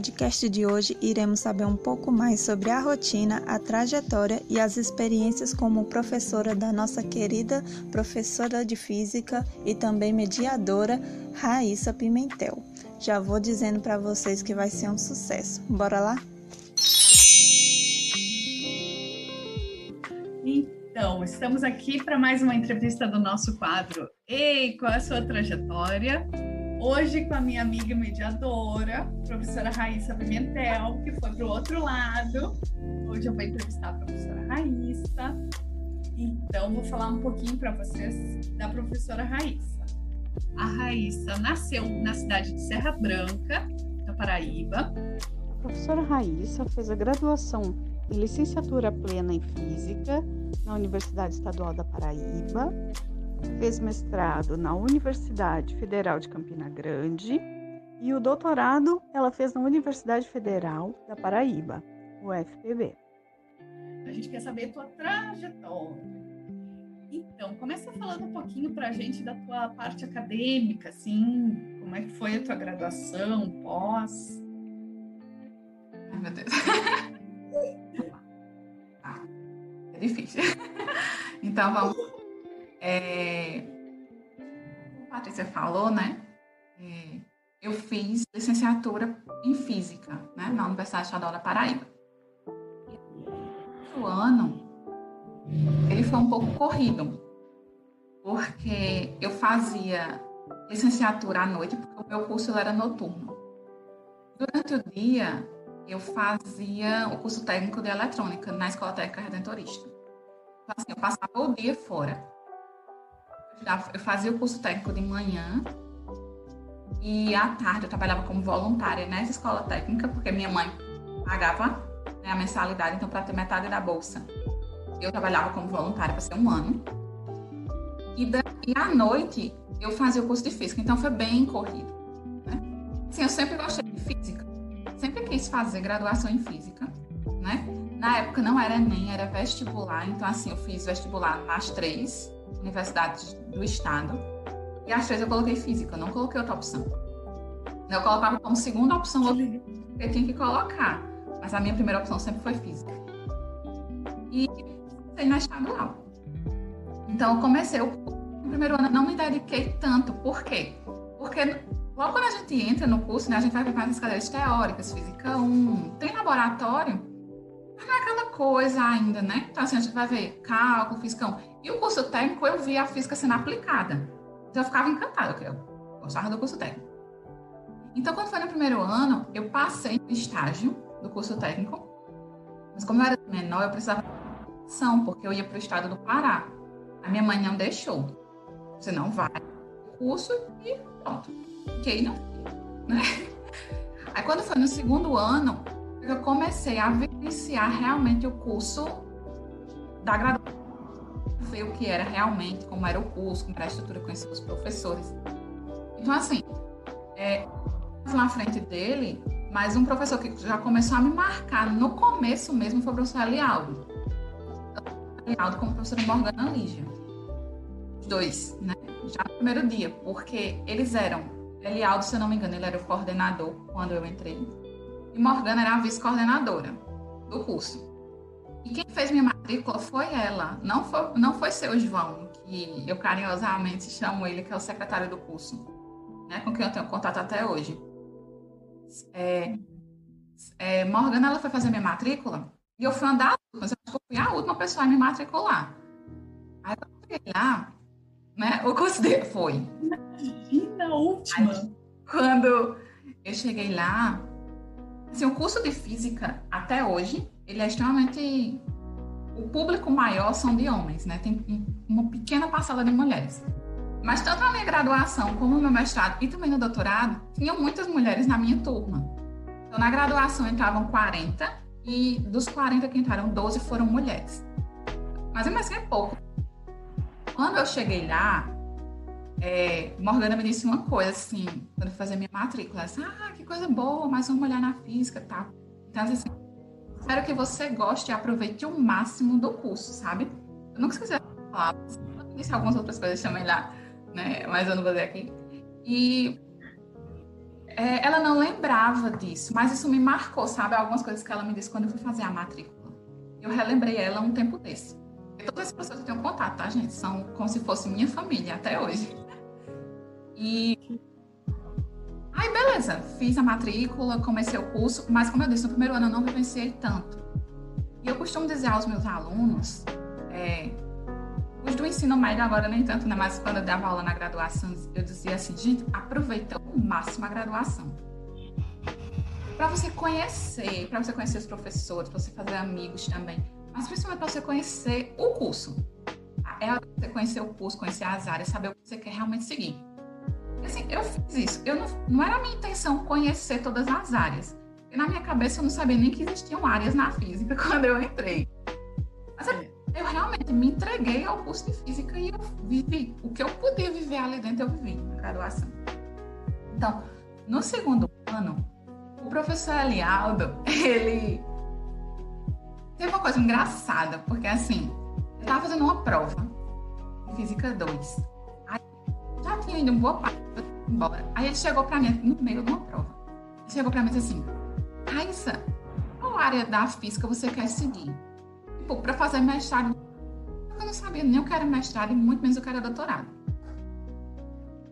podcast de hoje iremos saber um pouco mais sobre a rotina, a trajetória e as experiências como professora da nossa querida professora de física e também mediadora Raíssa Pimentel. Já vou dizendo para vocês que vai ser um sucesso. Bora lá? Então, estamos aqui para mais uma entrevista do nosso quadro Ei, qual é a sua trajetória? Hoje com a minha amiga mediadora, professora Raíssa Pimentel, que foi para o outro lado. Hoje eu vou entrevistar a professora Raíssa. Então, vou falar um pouquinho para vocês da professora Raíssa. A Raíssa nasceu na cidade de Serra Branca, na Paraíba. A professora Raíssa fez a graduação em licenciatura plena em Física na Universidade Estadual da Paraíba fez mestrado na Universidade Federal de Campina Grande e o doutorado ela fez na Universidade Federal da Paraíba, UFPB. A gente quer saber a tua trajetória. Então, começa falando um pouquinho para a gente da tua parte acadêmica, assim, como é que foi a tua graduação, pós? Ai, meu Deus. Ah, é difícil. Então, vamos é, como a Patrícia falou, né? É, eu fiz licenciatura em Física né, na Universidade Estadual da Paraíba. O ano, ele foi um pouco corrido, porque eu fazia licenciatura à noite, porque o meu curso era noturno. Durante o dia, eu fazia o curso técnico de eletrônica na Escola Técnica Redentorista. Então, assim, eu passava o dia fora eu fazia o curso técnico de manhã e à tarde eu trabalhava como voluntária nessa escola técnica, porque minha mãe pagava né, a mensalidade, então para ter metade da bolsa. Eu trabalhava como voluntária para ser um ano. E, da, e à noite eu fazia o curso de física, então foi bem corrido. Né? Assim, eu sempre gostei de física, sempre quis fazer graduação em física, né? Na época não era nem era vestibular, então assim, eu fiz vestibular nas três, universidades do estado. E às vezes eu coloquei física, não coloquei outra opção. Eu colocava como segunda opção porque eu tinha que colocar. Mas a minha primeira opção sempre foi física. E comecei na estadual. Então eu comecei o primeiro ano, não me dediquei tanto. Por quê? Porque logo quando a gente entra no curso, né, a gente vai para as cadeiras teóricas, física 1, tem laboratório, mas não é aquela coisa ainda, né? Então assim, a gente vai ver cálculo, física 1. E o curso técnico, eu via a física sendo aplicada. Então, eu ficava encantada, eu gostava do curso técnico. Então, quando foi no primeiro ano, eu passei no estágio do curso técnico. Mas como eu era menor, eu precisava de ação, porque eu ia para o estado do Pará. A minha mãe não deixou. Você não vai curso e pronto. Fiquei não né? Aí quando foi no segundo ano, eu comecei a vivenciar realmente o curso da graduação ver o que era realmente, como era o curso, como era a estrutura, conhecer os professores. Então, assim, é, na frente dele, mas um professor que já começou a me marcar no começo mesmo foi o professor Elialdo. Elialdo como professora Morgana Lígia. Os dois, né? Já no primeiro dia, porque eles eram, Elialdo, se eu não me engano, ele era o coordenador quando eu entrei, e Morgana era a vice-coordenadora do curso. E quem fez minha matrícula foi ela, não foi, não foi seu João, que eu carinhosamente chamo ele, que é o secretário do curso, né, com quem eu tenho contato até hoje. É, é, Morgana, ela foi fazer minha matrícula e eu fui andar, mas eu fui a última pessoa a me matricular. Aí quando eu cheguei lá, né, o curso dele foi. Imagina a última. Aí, quando eu cheguei lá, assim, o curso de física até hoje ele é extremamente o público maior são de homens, né? Tem uma pequena parcela de mulheres. Mas tanto na minha graduação como no meu mestrado e também no doutorado, tinham muitas mulheres na minha turma. Então, na graduação entravam 40 e dos 40 que entraram, 12 foram mulheres. Mas é mais é pouco. Quando eu cheguei lá, é, Morgana me disse uma coisa assim, quando eu fazia minha matrícula, disse, ah, que coisa boa, mais uma mulher na física, tá? Então, assim, espero que você goste e aproveite o máximo do curso, sabe? Eu nunca esqueci de falar, disse algumas outras coisas também lá, né? Mas eu não vou dizer aqui. E é, ela não lembrava disso, mas isso me marcou, sabe? Algumas coisas que ela me disse quando eu fui fazer a matrícula. Eu relembrei ela um tempo desse. E todas as pessoas que eu tenho contato, tá, gente? São como se fosse minha família até hoje. E. Aí, beleza, fiz a matrícula, comecei o curso, mas como eu disse, no primeiro ano eu não vivenciei tanto. E eu costumo dizer aos meus alunos, é, os do ensino médio agora nem tanto, né? Mas quando eu dava aula na graduação, eu dizia assim, gente, aproveita ao máximo a graduação. Para você conhecer, para você conhecer os professores, para você fazer amigos também, mas principalmente para você conhecer o curso. É você conhecer o curso, conhecer as áreas, saber o que você quer realmente seguir. Assim, eu fiz isso. Eu não, não era a minha intenção conhecer todas as áreas. Na minha cabeça eu não sabia nem que existiam áreas na física quando eu entrei. Mas é eu realmente me entreguei ao curso de física e eu vivi. O que eu podia viver ali dentro, eu vivi na graduação. Então, no segundo ano, o professor Elialdo, ele teve uma coisa engraçada, porque assim, eu estava fazendo uma prova em Física 2. Já tinha ido uma boa parte embora. Aí ele chegou para mim no meio de uma prova. Ele chegou para mim e disse assim: Raíssa, qual área da física você quer seguir? tipo, para fazer mestrado, eu não sabia nem o que era mestrado e muito menos o que era doutorado.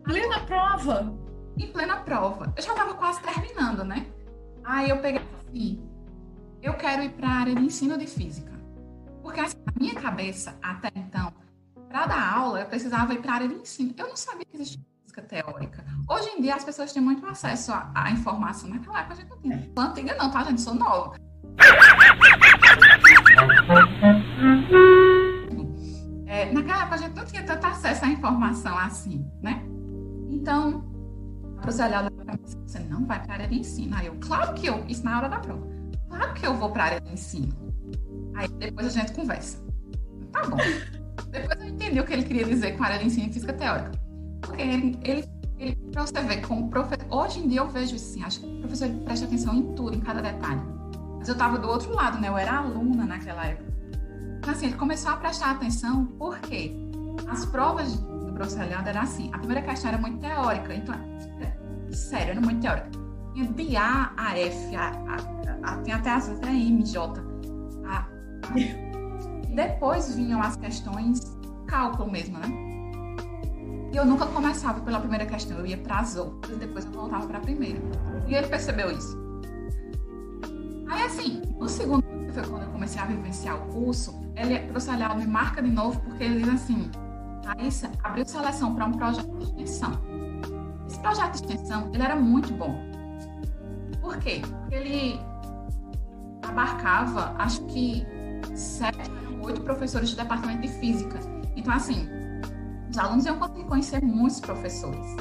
Plena prova? Em plena prova. Eu já estava quase terminando, né? Aí eu peguei assim, eu quero ir para a área de ensino de física. Porque assim, na minha cabeça, até então, para dar aula, eu precisava ir para a área de ensino. Eu não sabia que existia física teórica. Hoje em dia, as pessoas têm muito acesso à, informação. Naquela época, a gente não tinha. Não antiga não, tá, gente? Sou nova. É, naquela época a gente não tinha tanto acesso à informação assim, né? Então, a professora olhava você não vai para a área de ensino. Aí eu, claro que eu, isso na hora da prova, claro que eu vou para a área de ensino. Aí depois a gente conversa. Tá bom. Depois eu entendi o que ele queria dizer com a área de ensino e física teórica. Porque ele, ele, ele para você ver, como professor, hoje em dia eu vejo assim, acho que o professor presta atenção em tudo, em cada detalhe. Mas eu estava do outro lado, né? Eu era aluna naquela época. Então, assim, ele começou a prestar atenção porque as provas do professor Leandro eram assim. A primeira questão era muito teórica, então, sério, era muito teórica. Tinha de A a F, a, a, a, tinha até as até M, J. A, depois vinham as questões cálculo mesmo, né? E eu nunca começava pela primeira questão, eu ia para as outras, depois eu voltava para a primeira. E ele percebeu isso. Aí, assim, no segundo que foi quando eu comecei a vivenciar o curso, ele, professor Leal me marca de novo, porque ele diz assim, Raíssa, abriu seleção para um projeto de extensão. Esse projeto de extensão, ele era muito bom. Por quê? Porque ele abarcava, acho que sete oito professores do departamento de física. Então, assim, os alunos iam conseguir conhecer muitos professores.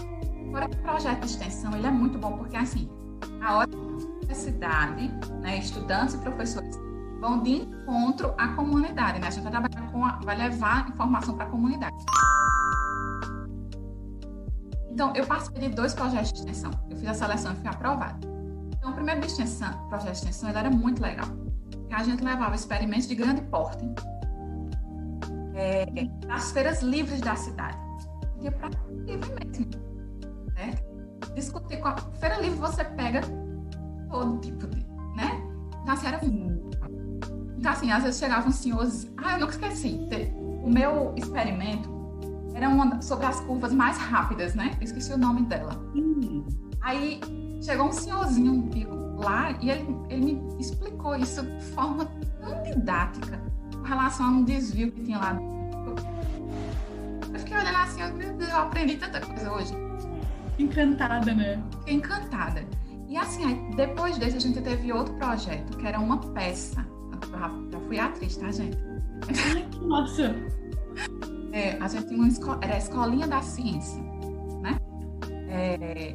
Agora, o projeto de extensão, ele é muito bom, porque, assim, a hora universidade, né, estudantes e professores vão de encontro à comunidade, né? A gente vai trabalhar com a, vai levar informação para a comunidade. Então, eu participei de dois projetos de extensão. Eu fiz a seleção e fui aprovada. Então, o primeiro de extensão, projeto de extensão ele era muito legal. A gente levava experimentos de grande porte é, nas feiras livres da cidade. Ia para livre mesmo. Né? Discutir com a feira livre, você pega todo tipo de, né? Então, assim, era muito. Então, assim, às vezes chegavam senhores. Ah, eu nunca esqueci. O meu experimento era uma sobre as curvas mais rápidas, né? Eu esqueci o nome dela. Hum. Aí chegou um senhorzinho um lá e ele, ele me explicou isso de forma tão didática relação a um desvio que tinha lá. Eu fiquei olhando assim, meu Deus, eu aprendi tanta coisa hoje. Encantada, né? Fiquei encantada. E assim, depois desse a gente teve outro projeto, que era uma peça. Eu já fui atriz, tá, gente? Ai, que massa! É, a gente tinha uma escola, era a Escolinha da Ciência, né? É,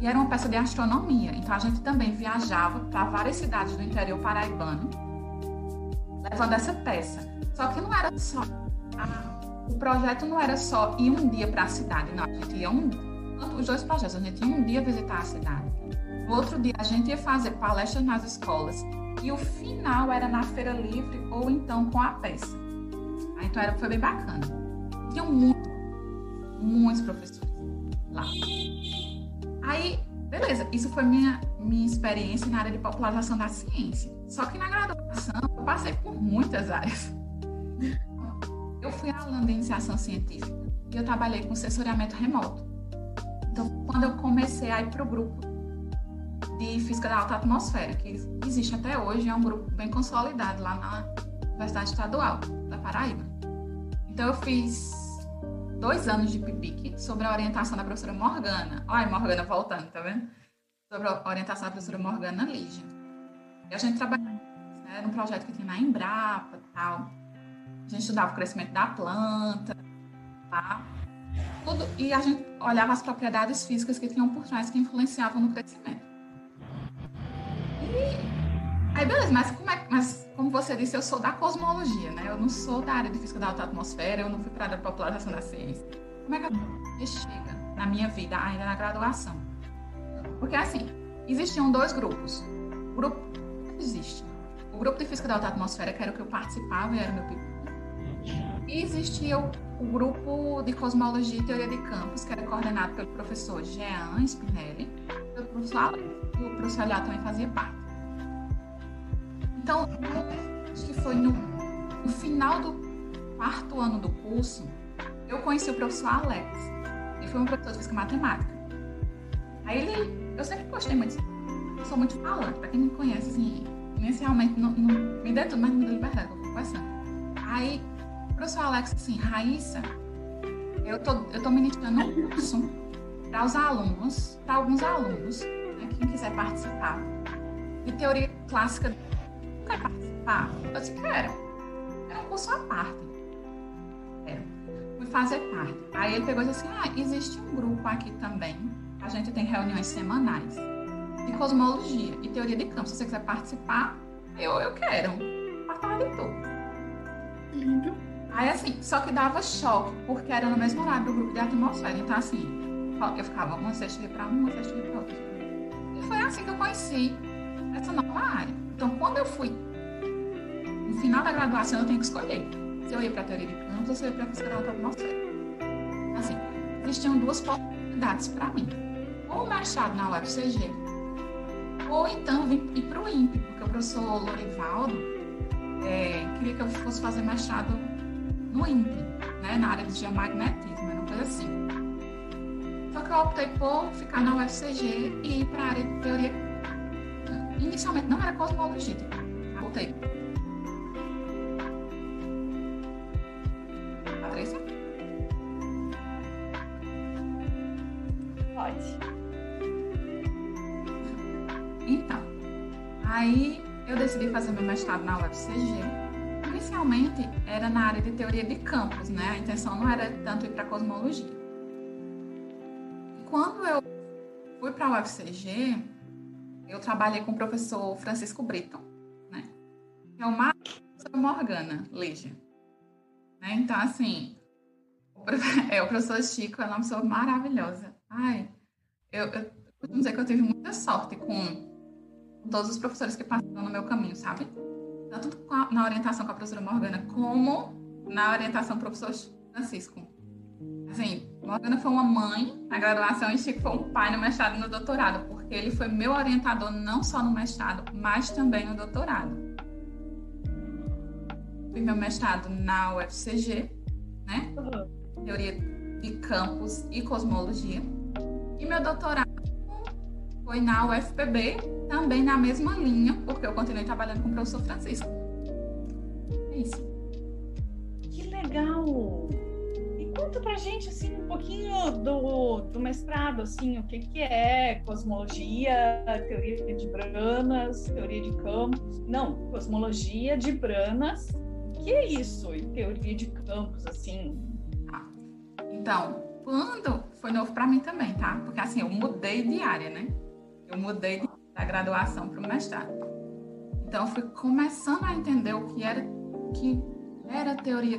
e era uma peça de astronomia. Então a gente também viajava para várias cidades do interior paraibano, levando essa peça. Só que não era só. A, o projeto não era só ir um dia para a cidade, não. A gente ia um. Os dois projetos, a gente ia um dia visitar a cidade no outro dia, a gente ia fazer palestras nas escolas e o final era na feira livre ou então com a peça. Então era, foi bem bacana. Tinham muito, muitos professores lá. Aí, beleza, isso foi minha, minha experiência na área de popularização da ciência. Só que na graduação passei por muitas áreas. Eu fui aluna de iniciação científica e eu trabalhei com sensoriamento remoto. Então, quando eu comecei a ir para o grupo de Física da Alta Atmosfera, que existe até hoje, é um grupo bem consolidado lá na Universidade Estadual da Paraíba. Então, eu fiz dois anos de PIBIC sobre a orientação da professora Morgana. Olha, Morgana voltando, tá vendo? Sobre a orientação da professora Morgana Lígia. E a gente trabalhou né, num projeto que tinha na Embrapa tal. A gente estudava o crescimento da planta, tá? Tudo, e a gente olhava as propriedades físicas que tinham por trás que influenciavam no crescimento. E aí, beleza, mas como, é, mas como você disse, eu sou da cosmologia, né? Eu não sou da área de física da alta atmosfera, eu não fui para a área de popularização da ciência. Como é que chega na minha vida, ainda na graduação? Porque, assim, existiam dois grupos. O grupo existe. O grupo de física da alta atmosfera, que era o que eu participava e era o meu e existia o, o, grupo de cosmologia e teoria de campos, que era coordenado pelo professor Jean Spinelli, pelo professor Alex, e o professor Aliá também fazia parte. Então, acho que foi no, no final do quarto ano do curso, eu conheci o professor Alex. Ele foi um professor de física matemática. Aí ele, eu sempre gostei muito, sou muito falante, para quem me conhece, assim, inicialmente não, não me dê tudo, mas me dê liberdade, eu vou conversando. Aí professor Alex assim, Raíssa, eu tô, eu tô ministrando um curso para os alunos, para alguns alunos, né, quem quiser participar, de teoria clássica. Quer participar? Eu disse, quero. É um curso à parte. Quero. Fui fazer parte. Aí ele pegou e disse assim, ah, existe um grupo aqui também, a gente tem reuniões semanais de cosmologia e teoria de campo. Se você quiser participar, eu, eu quero. A tarde toda. Lindo. Aí, assim, só que dava choque, porque era no mesmo horário do grupo de atmosfera. Então, assim, eu ficava uma sexta para uma, uma sexta para outra. E foi assim que eu conheci essa nova área. Então, quando eu fui no final da graduação, eu tenho que escolher se eu ia para teoria de campos ou se eu ia para física da atmosfera. Assim, existiam duas possibilidades para mim. Ou o mestrado na UFCG, ou então ir para o INPE, porque o professor Lorivaldo é, queria que eu fosse fazer mestrado no INPE, né, na área de geomagnetismo, era uma coisa assim. Só que eu optei por ficar na UFCG e ir para a área de teoria. Inicialmente não era cosmologia, tipo, voltei. Patrícia? Pode. Então, aí eu decidi fazer meu mestrado na UFCG inicialmente era na área de teoria de campos, né? A intenção não era tanto ir para cosmologia. E quando eu fui para a UFCG, eu trabalhei com o professor Francisco Brito, né? Que é o professor Morgana Lígia. Né? Então, assim, o, é, o professor Chico é uma pessoa maravilhosa. Ai, eu, eu dizer que eu tive muita sorte com todos os professores que passaram no meu caminho, sabe? tanto na orientação com a professora Morgana, como na orientação com o professor Francisco. Assim, Morgana foi uma mãe na graduação e Chico foi um pai no mestrado e no doutorado, porque ele foi meu orientador não só no mestrado, mas também no doutorado. Fiz meu mestrado na UFCG, né? Uhum. Teoria de campos e cosmologia. E meu doutorado foi na UFPB, também na mesma linha, porque eu continuei trabalhando com o professor Francisco. É isso. Que legal! E conta pra gente, assim, um pouquinho do, do mestrado, assim, o que, que é cosmologia, teoria de branas, teoria de campos. Não, cosmologia de branas. O que é isso? E teoria de campos, assim? Ah, então, quando foi novo para mim também, tá? Porque assim, eu mudei de área, né? Eu mudei da graduação para o mestrado. Então, eu fui começando a entender o que era, que era teoria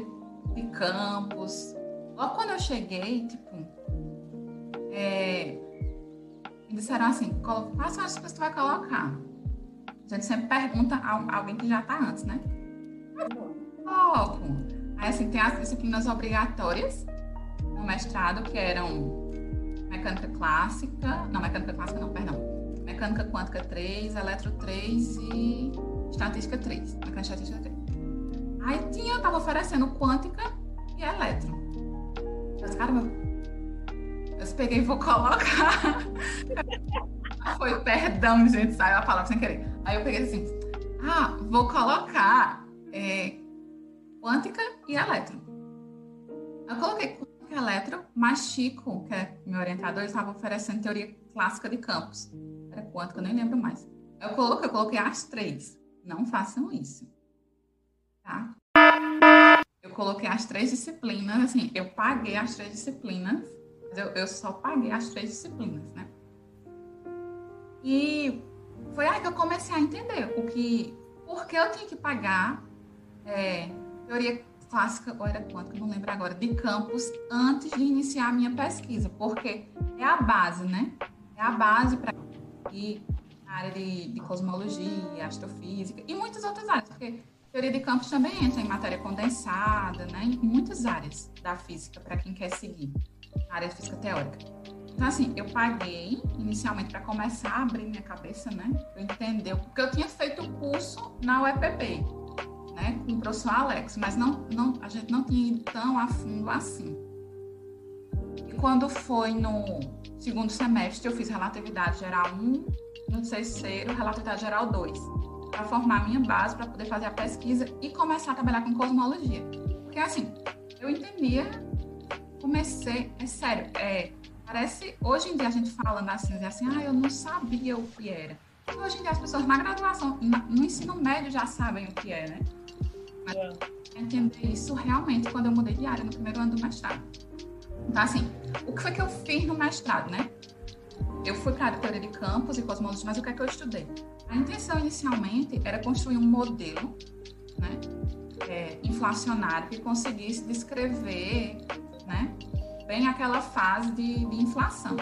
de campos. Logo quando eu cheguei, tipo, é, disseram assim, quais são as que tu vai colocar? A gente sempre pergunta a alguém que já está antes, né? Coloco. Aí, assim, tem as disciplinas obrigatórias no mestrado, que eram mecânica clássica, não, mecânica clássica não, perdão, mecânica quântica 3, eletro 3 e estatística 3, mecânica estatística 3. Aí tinha, eu tava oferecendo quântica e eletro. Disse, caramba, eu peguei e vou colocar. Foi, perdão, gente, saiu a palavra sem querer. Aí eu peguei assim, ah, vou colocar é, quântica e eletro. Eu coloquei quântica e eletro, mas Chico, que é meu orientador, estava oferecendo teoria clássica de campos. Era quântica, eu nem lembro mais. Eu coloquei, eu coloquei as três. Não façam isso. Tá? Eu coloquei as três disciplinas, assim, eu paguei as três disciplinas, mas eu, eu só paguei as três disciplinas, né? E foi aí que eu comecei a entender o que, por que eu tinha que pagar é, teoria clássica, ou era quanto, não lembro agora, de campus antes de iniciar a minha pesquisa, porque é a base, né? É a base para ir na área de, de cosmologia, astrofísica e muitas outras áreas, porque teoria de campos também entra em matéria condensada, né? Em muitas áreas da física, para quem quer seguir a área de física teórica. Então, assim, eu paguei inicialmente para começar a abrir minha cabeça, né? Para entender, porque eu tinha feito o curso na UEPB, né? Com o professor Alex, mas não, não, a gente não tinha ido tão a fundo assim. Quando foi no segundo semestre, eu fiz relatividade geral 1, no terceiro, relatividade geral 2, para formar minha base, para poder fazer a pesquisa e começar a trabalhar com cosmologia. Porque, assim, eu entendia, comecei, é sério, é Parece, hoje em dia a gente falando assim, assim, ah, eu não sabia o que era. E hoje em dia as pessoas na graduação, no ensino médio já sabem o que é, né? Mas é. entender isso realmente quando eu mudei de área no primeiro ano do mestrado. Então, assim, o que foi que eu fiz no mestrado, né? Eu fui para a teoria de campos e cosmologia, mas o que é que eu estudei? A intenção inicialmente era construir um modelo, né? É, inflacionário que conseguisse descrever, né? bem aquela fase de, de inflação.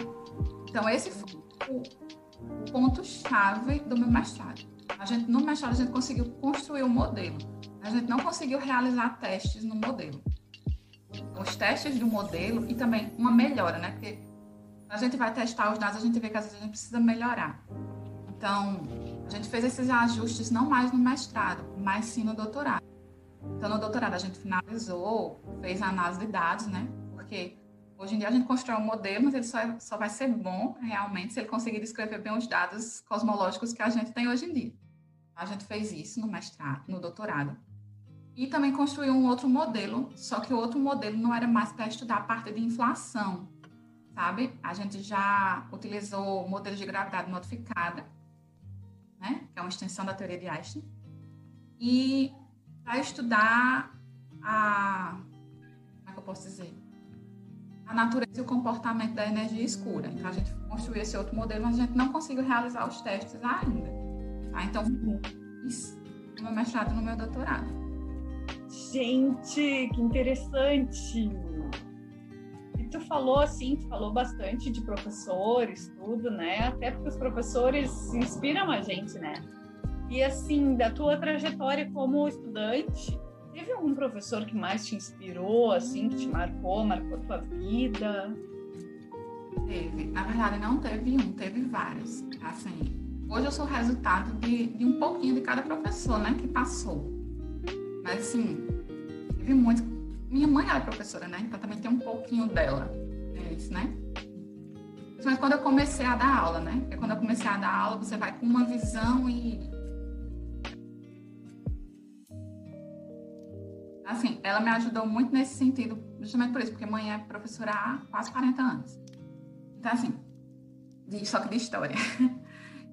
Então, esse foi o ponto-chave do meu mestrado. A gente, no mestrado, a gente conseguiu construir o um modelo. A gente não conseguiu realizar testes no modelo. Os testes do modelo e também uma melhora, né? Porque a gente vai testar os dados, a gente vê que às vezes a gente precisa melhorar. Então, a gente fez esses ajustes não mais no mestrado, mas sim no doutorado. Então, no doutorado, a gente finalizou, fez a análise de dados, né? Porque Hoje em dia a gente constrói um modelo, mas ele só, é, só vai ser bom realmente se ele conseguir descrever bem os dados cosmológicos que a gente tem hoje em dia. A gente fez isso no mestrado, no doutorado. E também construiu um outro modelo, só que o outro modelo não era mais para estudar a parte de inflação, sabe? A gente já utilizou o modelo de gravidade modificada, né? Que é uma extensão da teoria de Einstein. E para estudar a. Como é que eu posso dizer? a natureza e o comportamento da energia escura. Então, a gente construiu esse outro modelo, mas a gente não conseguiu realizar os testes ainda. Tá? Então, isso no meu mestrado no meu doutorado. Gente, que interessante! E tu falou assim, tu falou bastante de professores, tudo, né? Até porque os professores inspiram a gente, né? E assim, da tua trajetória como estudante, Teve algum professor que mais te inspirou, assim, que te marcou, marcou tua vida? Teve. Na verdade, não teve um, teve vários. Assim, hoje eu sou resultado de, de um pouquinho de cada professor, né, que passou. Mas, assim, teve muito. Minha mãe era professora, né? Então também tem um pouquinho dela. É isso, né? Mas quando eu comecei a dar aula, né? Porque quando eu comecei a dar aula, você vai com uma visão e assim, ela me ajudou muito nesse sentido, justamente por isso, porque mãe é professora há quase 40 anos. Então, assim, de, só que de história.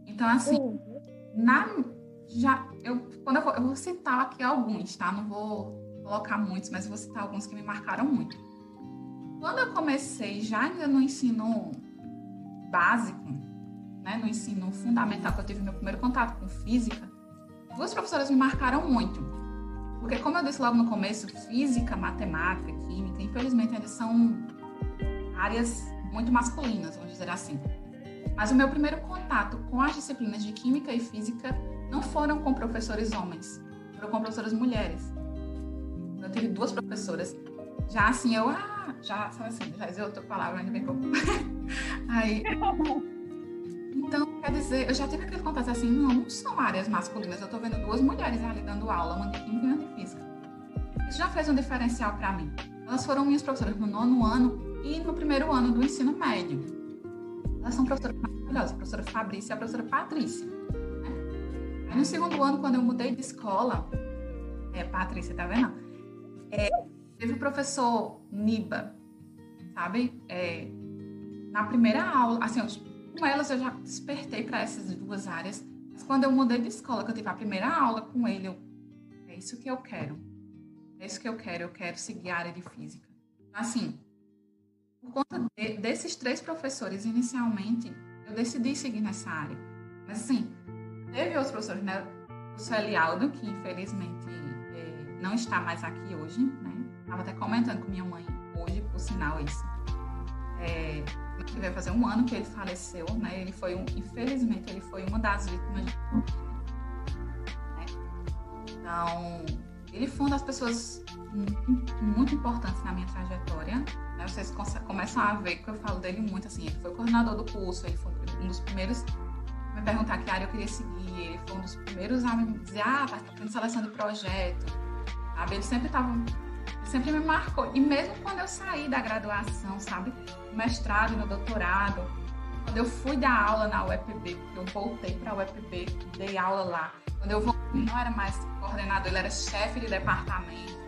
Então, assim, uhum. na, já, eu, quando eu vou, eu vou citar aqui alguns, tá? Não vou colocar muitos, mas vou citar alguns que me marcaram muito. Quando eu comecei, já ainda no ensino básico, né, no ensino fundamental, que eu tive meu primeiro contato com física, duas professoras me marcaram muito. Porque, como eu disse logo no começo, física, matemática, química, infelizmente ainda são áreas muito masculinas, vamos dizer assim. Mas o meu primeiro contato com as disciplinas de química e física não foram com professores homens, foram com professoras mulheres. Eu tive duas professoras. Já assim, eu, ah, já, sabe assim, já dizer outra palavra, ainda bem pouco. Aí. Então, quer dizer, eu já tive aquele contato assim, não, não são áreas masculinas, eu tô vendo duas mulheres ali dando aula, uma de química e uma de física. Isso já fez um diferencial para mim. Elas foram minhas professoras no nono ano e no primeiro ano do ensino médio. Elas são professoras maravilhosas, a professora Fabrícia e a professora Patrícia. No segundo ano, quando eu mudei de escola, é, Patrícia, tá vendo? É, teve o professor Niba, sabe? É, na primeira aula, assim, com elas eu já despertei para essas duas áreas, mas quando eu mudei de escola, que eu tive a primeira aula com ele, eu, é isso que eu quero. É isso que eu quero, eu quero seguir a área de física. Assim, por conta de, desses três professores, inicialmente, eu decidi seguir nessa área. Mas, assim, teve outros professores, né? O professor Elialdo, que infelizmente é, não está mais aqui hoje, né? Estava até comentando com minha mãe hoje, por sinal, isso. É, que vai fazer um ano que ele faleceu, né? Ele foi, um, infelizmente, ele foi uma das vítimas. De... Né? Então, ele foi uma das pessoas muito, importantes na minha trajetória. Né? Vocês começam a ver que eu falo dele muito, assim, ele foi coordenador do curso, ele foi um dos primeiros me perguntar que área eu queria seguir, ele foi um dos primeiros a me dizer, ah, tá fazendo seleção de projeto, sabe? Ele sempre estava, sempre me marcou. E mesmo quando eu saí da graduação, sabe? No mestrado no doutorado, quando eu fui dar aula na UEPB, porque eu voltei para a UEPB, dei aula lá, quando eu voltei, não era mais coordenador, ele era chefe de departamento.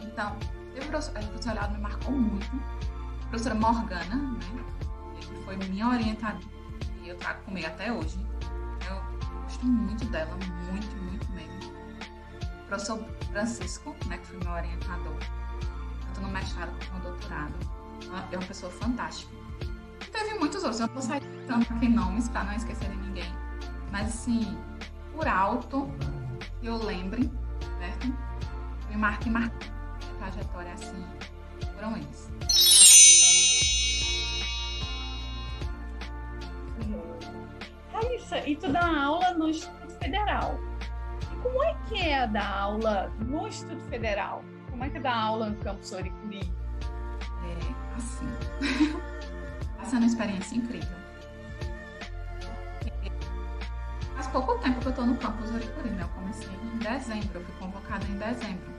Então, o professor, professor me marcou muito. A professora Morgana, né? Que foi minha orientadora eu trago comigo até hoje. Eu gosto muito dela, muito, muito mesmo. O professor Francisco, né? Que foi meu orientador, tanto no mestrado quanto no doutorado. É uma pessoa fantástica. Teve muitos outros, eu não vou sair tanto aqui nomes para não esquecer de ninguém. Mas assim, por alto, eu lembre, certo? Me marque, marque trajetória assim, foram eles. Raíssa, e tu dá aula no Instituto Federal. E como é que é dar aula no Instituto Federal? Como é que é dar aula no campus Oricuri? É, assim, está sendo uma experiência incrível pouco tempo que eu estou no campus Oricuri, né? Eu comecei em dezembro, eu fui convocada em dezembro.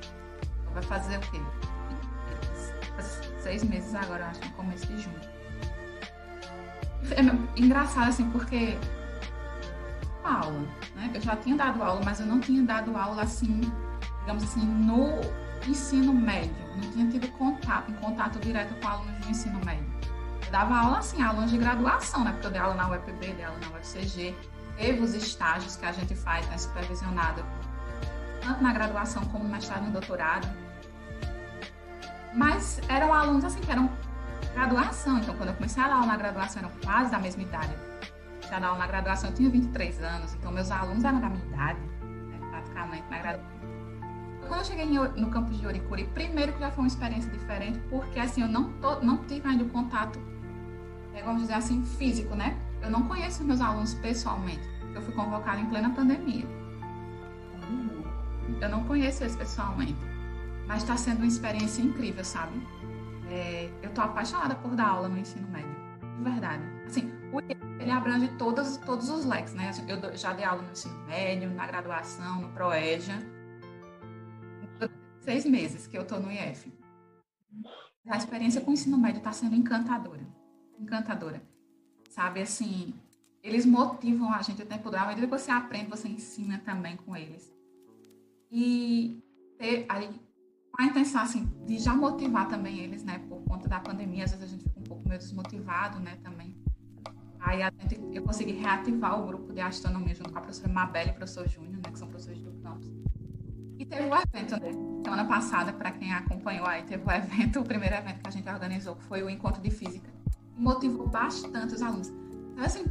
Vai fazer o quê? Seis meses agora, acho, no começo de junho. É engraçado, assim, porque aula, né? Eu já tinha dado aula, mas eu não tinha dado aula, assim, digamos assim, no ensino médio. Não tinha tido contato, contato direto com alunos do ensino médio. Eu dava aula, assim, alunos de graduação, né? Porque eu dei aula na UEPB, dei aula na UFCG, teve os estágios que a gente faz, né, supervisionado, tanto na graduação como no mestrado e doutorado. Mas eram alunos assim que eram graduação, então quando eu comecei a dar aula na graduação eram quase da mesma idade. Já dar aula na graduação eu tinha 23 anos, então meus alunos eram da minha idade, né, praticamente na graduação. Quando eu cheguei no campus de Oricuri, primeiro que já foi uma experiência diferente, porque assim, eu não, tô, não tive ainda o contato, é, vamos dizer assim, físico, né? Eu não conheço meus alunos pessoalmente, eu fui convocada em plena pandemia. Eu não conheço eles pessoalmente, mas está sendo uma experiência incrível, sabe? É, eu estou apaixonada por dar aula no ensino médio, de verdade. Assim, ele abrange todos, todos os leques, né? Eu já dei aula no ensino médio, na graduação, no ProEja. Seis meses que eu estou no IF. A experiência com o ensino médio está sendo encantadora. Encantadora sabe? Assim, eles motivam a gente o tempo todo. À medida que você aprende, você ensina também com eles. E ter aí a intenção assim de já motivar também eles, né? Por conta da pandemia, às vezes a gente fica um pouco meio desmotivado, né? Também. Aí gente, eu consegui reativar o grupo de astronomia junto com a professora Mabel e o professor Júnior, né? Que são professores do campus. E teve o um evento, né? Semana passada, para quem acompanhou aí, teve o um evento, o primeiro evento que a gente organizou, que foi o encontro de física motivou bastante os alunos. Então, assim,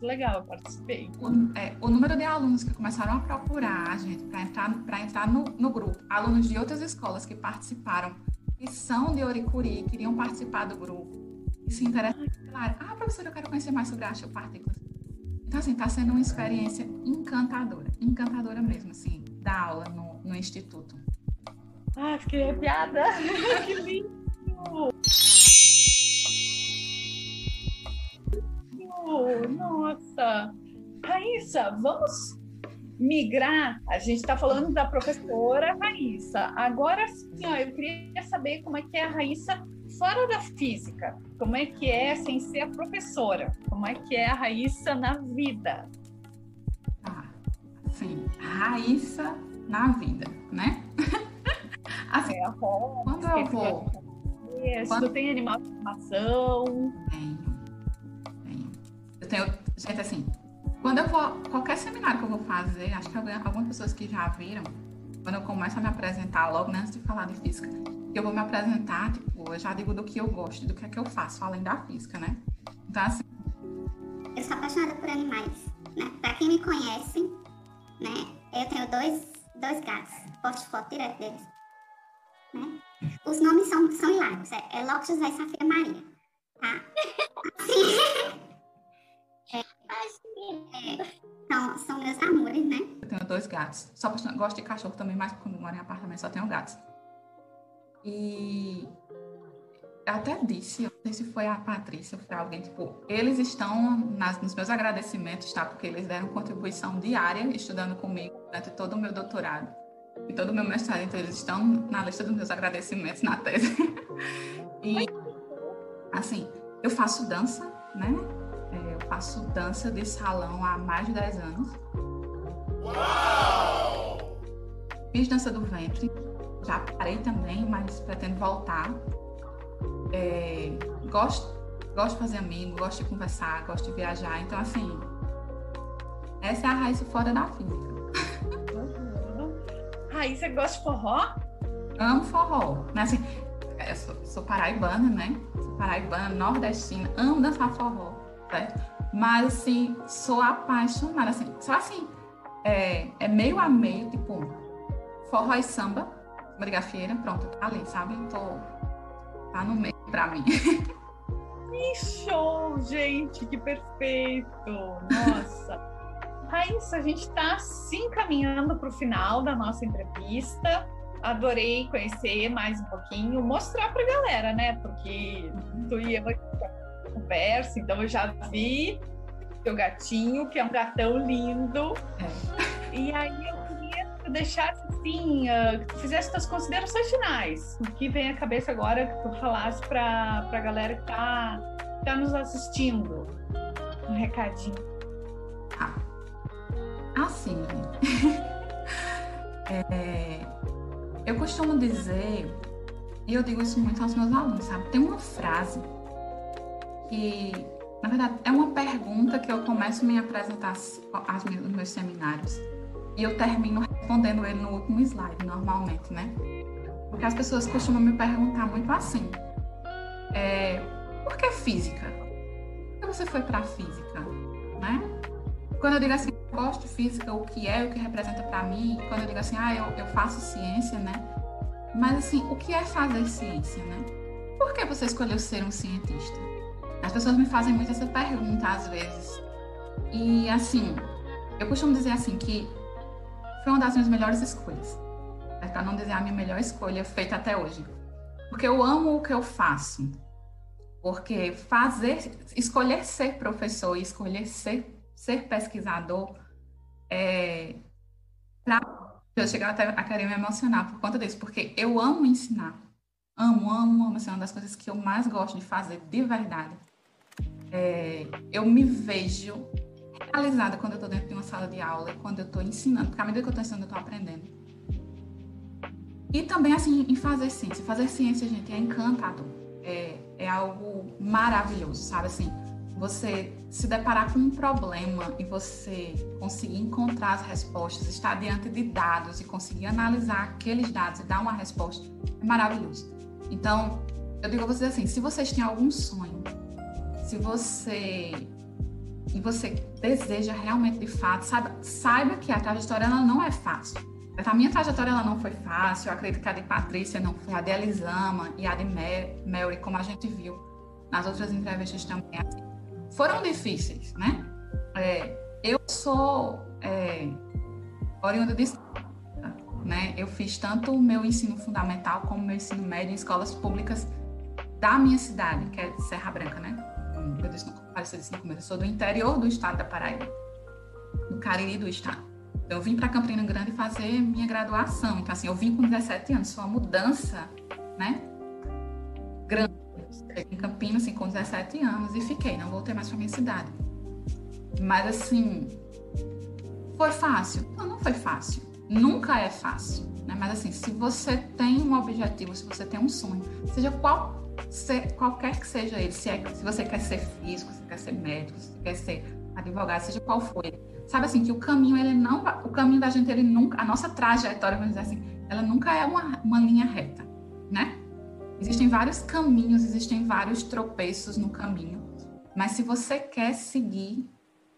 muito legal, eu participei. O, é, o, número de alunos que começaram a procurar a gente para entrar, pra entrar no, no, grupo, alunos de outras escolas que participaram, que são de Oricuri, queriam participar do grupo, e se interessam, claro, ah, professora, eu quero conhecer mais sobre astropartículas. Então, assim, está sendo uma experiência encantadora, encantadora mesmo, assim, da aula no, no Instituto. Ah, fiquei arrepiada! que lindo! resposta. Raíssa, vamos migrar. A gente está falando da professora Raíssa. Agora sim, ó, eu queria saber como é que é a Raíssa fora da física. Como é que é sem ser a professora? Como é que é a Raíssa na vida? Ah, sim, Raíssa na vida, né? assim, é, quando eu vou... Quando... Tu tem animal de estimação? Tenho, tenho. Eu tenho, gente, assim, quando eu vou, qualquer seminário que eu vou fazer, acho que algumas pessoas que já viram, quando eu começo a me apresentar, logo antes de falar de física, eu vou me apresentar, tipo, eu já digo do que eu gosto, do que é que eu faço, além da física, né? Então, assim. Eu sou apaixonada por animais, né? Pra quem me conhece, né? Eu tenho dois, dois gatos, posto foto direto deles. Né? Os nomes são, são hilários, é, é Locke José e Safira Maria, tá? Assim, é, são, são meus amores, né? Eu tenho dois gatos. Só gosto de cachorro também, mas quando moro em apartamento só tenho gatos. E eu até disse, não sei se foi a Patrícia ou foi alguém, tipo, eles estão nas, nos meus agradecimentos, tá? Porque eles deram contribuição diária estudando comigo durante todo o meu doutorado e todo o meu mestrado. Então, eles estão na lista dos meus agradecimentos na tese. e, assim, eu faço dança, né? faço dança de salão há mais de 10 anos. Uau! Fiz dança do ventre, já parei também, mas pretendo voltar. É, gosto, gosto de fazer amigo, gosto de conversar, gosto de viajar. Então, assim, essa é a raiz fora da física. Raiz, você gosta de forró? Amo forró. Mas, assim, eu sou, sou paraibana, né? Sou paraibana, nordestina, amo dançar forró, certo? Mas, assim, sou apaixonada, assim, só assim, é, é meio a meio, tipo, forró e samba, gafieira, pronto, tá ali, sabe? Tô, tá no meio pra mim. Que show, gente, que perfeito! Nossa! Raíssa, a gente está se encaminhando para o final da nossa entrevista. Adorei conhecer mais um pouquinho, mostrar para a galera, né? Porque tu e eu conversa, então eu já vi teu gatinho, que é um gatão lindo. É. E aí eu tu deixasse assim, uh, que tu fizesse tuas considerações finais. O que vem à cabeça agora que tu falasse para a galera que tá, tá nos assistindo. Um recadinho. Ah, assim. é, eu costumo dizer, e eu digo isso muito aos meus alunos, sabe? Tem uma frase que, na verdade, é uma pergunta que eu começo a me apresentar meus, meus seminários e eu termino respondendo ele no último slide, normalmente, né? Porque as pessoas costumam me perguntar muito assim: é, por que física? Por que você foi para física? Né? Quando eu digo assim, eu gosto de física, o que é, o que representa para mim, quando eu digo assim, ah, eu, eu faço ciência, né? Mas assim, o que é fazer ciência, né? Por que você escolheu ser um cientista? As pessoas me fazem muito essa pergunta às vezes. E assim, eu costumo dizer assim que foi uma das minhas melhores escolhas. É para não dizer a minha melhor escolha feita até hoje. Porque eu amo o que eu faço. Porque fazer, escolher ser professor e escolher ser, ser pesquisador é pra, eu chegar até a querer me emocionar por conta disso, porque eu amo ensinar. Amo, amo, amo. Essa é uma das coisas que eu mais gosto de fazer, de verdade é, eu me vejo realizada quando eu estou dentro de uma sala de aula e quando eu estou ensinando, porque à medida que eu estou ensinando, eu estou aprendendo. E também, assim, em fazer ciência. Fazer ciência, gente, é encantador. É, é algo maravilhoso, sabe? Assim, você se deparar com um problema e você conseguir encontrar as respostas, estar diante de dados e conseguir analisar aqueles dados e dar uma resposta, é maravilhoso. Então, eu digo a vocês assim, se vocês têm algum sonho, se você e você deseja realmente de fato, saiba, saiba que a trajetória ela não é fácil. A minha trajetória ela não foi fácil, eu acredito que a de Patrícia não foi, a de Elisama e a de Mary, como a gente viu nas outras entrevistas também, assim, foram difíceis, né? É, eu sou é, oriunda de né? Eu fiz tanto o meu ensino fundamental como o meu ensino médio em escolas públicas da minha cidade, que é Serra Branca, né? Eu disse, no, parece disse no começo, eu sou do interior do estado da Paraíba, do Cariri do estado. Então, eu vim para Campina Grande fazer minha graduação. Então, assim, eu vim com 17 anos, foi uma mudança, né? Grande. Em Campinas, assim, com 17 anos e fiquei, não voltei mais para minha cidade. Mas, assim, foi fácil? Não, não foi fácil. Nunca é fácil. Né? Mas, assim, se você tem um objetivo, se você tem um sonho, seja qual se, qualquer que seja ele, se, é, se você quer ser físico, se quer ser médico, se quer ser advogado, seja qual for sabe assim que o caminho ele não, o caminho da gente ele nunca, a nossa trajetória, vamos dizer assim, ela nunca é uma, uma linha reta, né? Existem vários caminhos, existem vários tropeços no caminho, mas se você quer seguir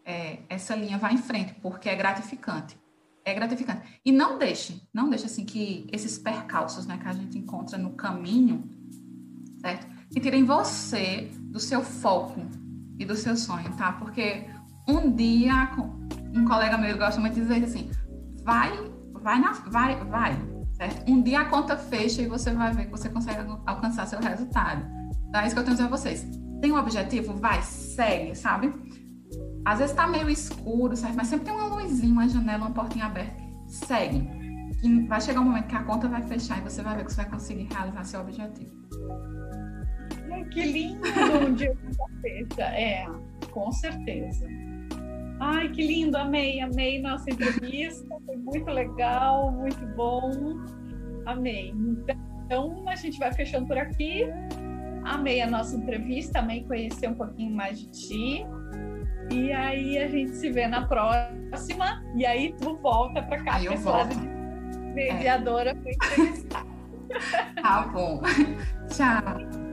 é, essa linha, vá em frente, porque é gratificante. É gratificante. E não deixe, não deixe assim que esses percalços né, que a gente encontra no caminho certo? Que tirem você do seu foco e do seu sonho, tá? Porque um dia, um colega meu gosta muito de dizer assim, vai, vai, na, vai, vai, certo? Um dia a conta fecha e você vai ver que você consegue alcançar seu resultado. Então, é isso que eu tenho a dizer a vocês. Tem um objetivo? Vai, segue, sabe? Às vezes tá meio escuro, certo? Mas sempre tem uma luzinha, uma janela, uma portinha aberta. Segue. E vai chegar um momento que a conta vai fechar e você vai ver que você vai conseguir realizar seu objetivo que lindo um dia fecha. É, com certeza. Ai, que lindo, amei, amei nossa entrevista, foi muito legal, muito bom, amei. Então, a gente vai fechando por aqui. Amei a nossa entrevista, amei conhecer um pouquinho mais de ti. E aí a gente se vê na próxima. E aí tu volta para cá, eu volto. mediadora é. para entrevistar. Tá bom. Tchau.